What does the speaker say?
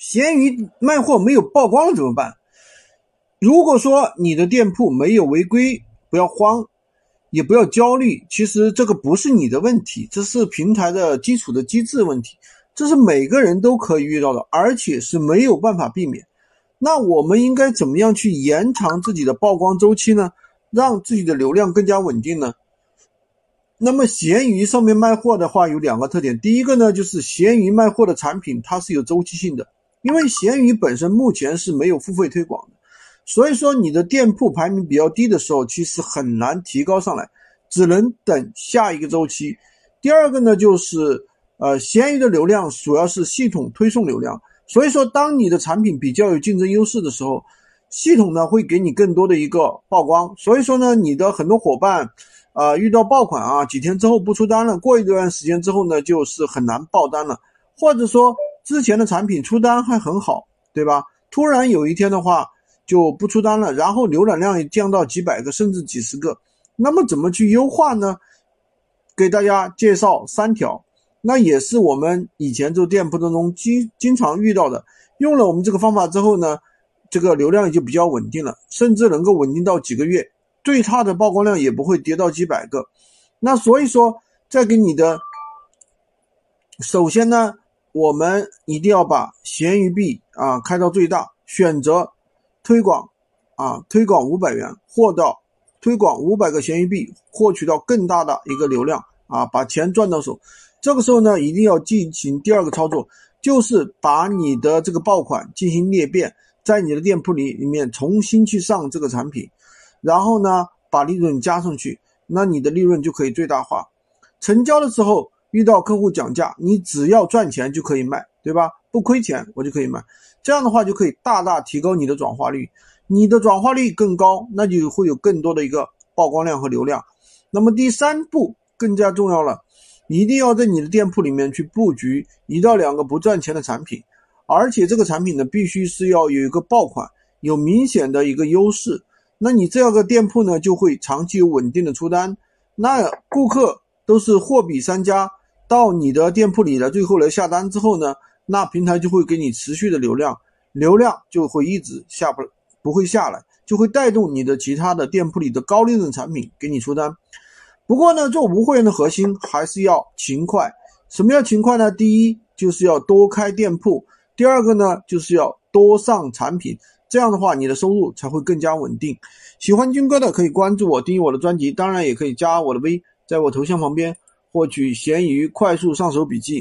闲鱼卖货没有曝光了怎么办？如果说你的店铺没有违规，不要慌，也不要焦虑。其实这个不是你的问题，这是平台的基础的机制问题，这是每个人都可以遇到的，而且是没有办法避免。那我们应该怎么样去延长自己的曝光周期呢？让自己的流量更加稳定呢？那么闲鱼上面卖货的话有两个特点，第一个呢就是闲鱼卖货的产品它是有周期性的，因为闲鱼本身目前是没有付费推广的。所以说，你的店铺排名比较低的时候，其实很难提高上来，只能等下一个周期。第二个呢，就是呃，闲鱼的流量主要是系统推送流量，所以说，当你的产品比较有竞争优势的时候，系统呢会给你更多的一个曝光。所以说呢，你的很多伙伴啊遇到爆款啊，几天之后不出单了，过一段时间之后呢，就是很难爆单了，或者说之前的产品出单还很好，对吧？突然有一天的话。就不出单了，然后浏览量也降到几百个甚至几十个，那么怎么去优化呢？给大家介绍三条，那也是我们以前做店铺当中经经常遇到的。用了我们这个方法之后呢，这个流量也就比较稳定了，甚至能够稳定到几个月，最差的曝光量也不会跌到几百个。那所以说，在给你的，首先呢，我们一定要把闲鱼币啊开到最大，选择。推广，啊，推广五百元，获到推广五百个闲鱼币，获取到更大的一个流量，啊，把钱赚到手。这个时候呢，一定要进行第二个操作，就是把你的这个爆款进行裂变，在你的店铺里里面重新去上这个产品，然后呢，把利润加上去，那你的利润就可以最大化。成交的时候遇到客户讲价，你只要赚钱就可以卖，对吧？不亏钱，我就可以卖。这样的话就可以大大提高你的转化率，你的转化率更高，那就会有更多的一个曝光量和流量。那么第三步更加重要了，一定要在你的店铺里面去布局一到两个不赚钱的产品，而且这个产品呢必须是要有一个爆款，有明显的一个优势。那你这样个店铺呢就会长期稳定的出单，那顾客都是货比三家，到你的店铺里了，最后来下单之后呢？那平台就会给你持续的流量，流量就会一直下不不会下来，就会带动你的其他的店铺里的高利润产品给你出单。不过呢，做无货源的核心还是要勤快。什么叫勤快呢？第一就是要多开店铺，第二个呢就是要多上产品，这样的话你的收入才会更加稳定。喜欢军哥的可以关注我，订阅我的专辑，当然也可以加我的微，在我头像旁边获取闲鱼快速上手笔记。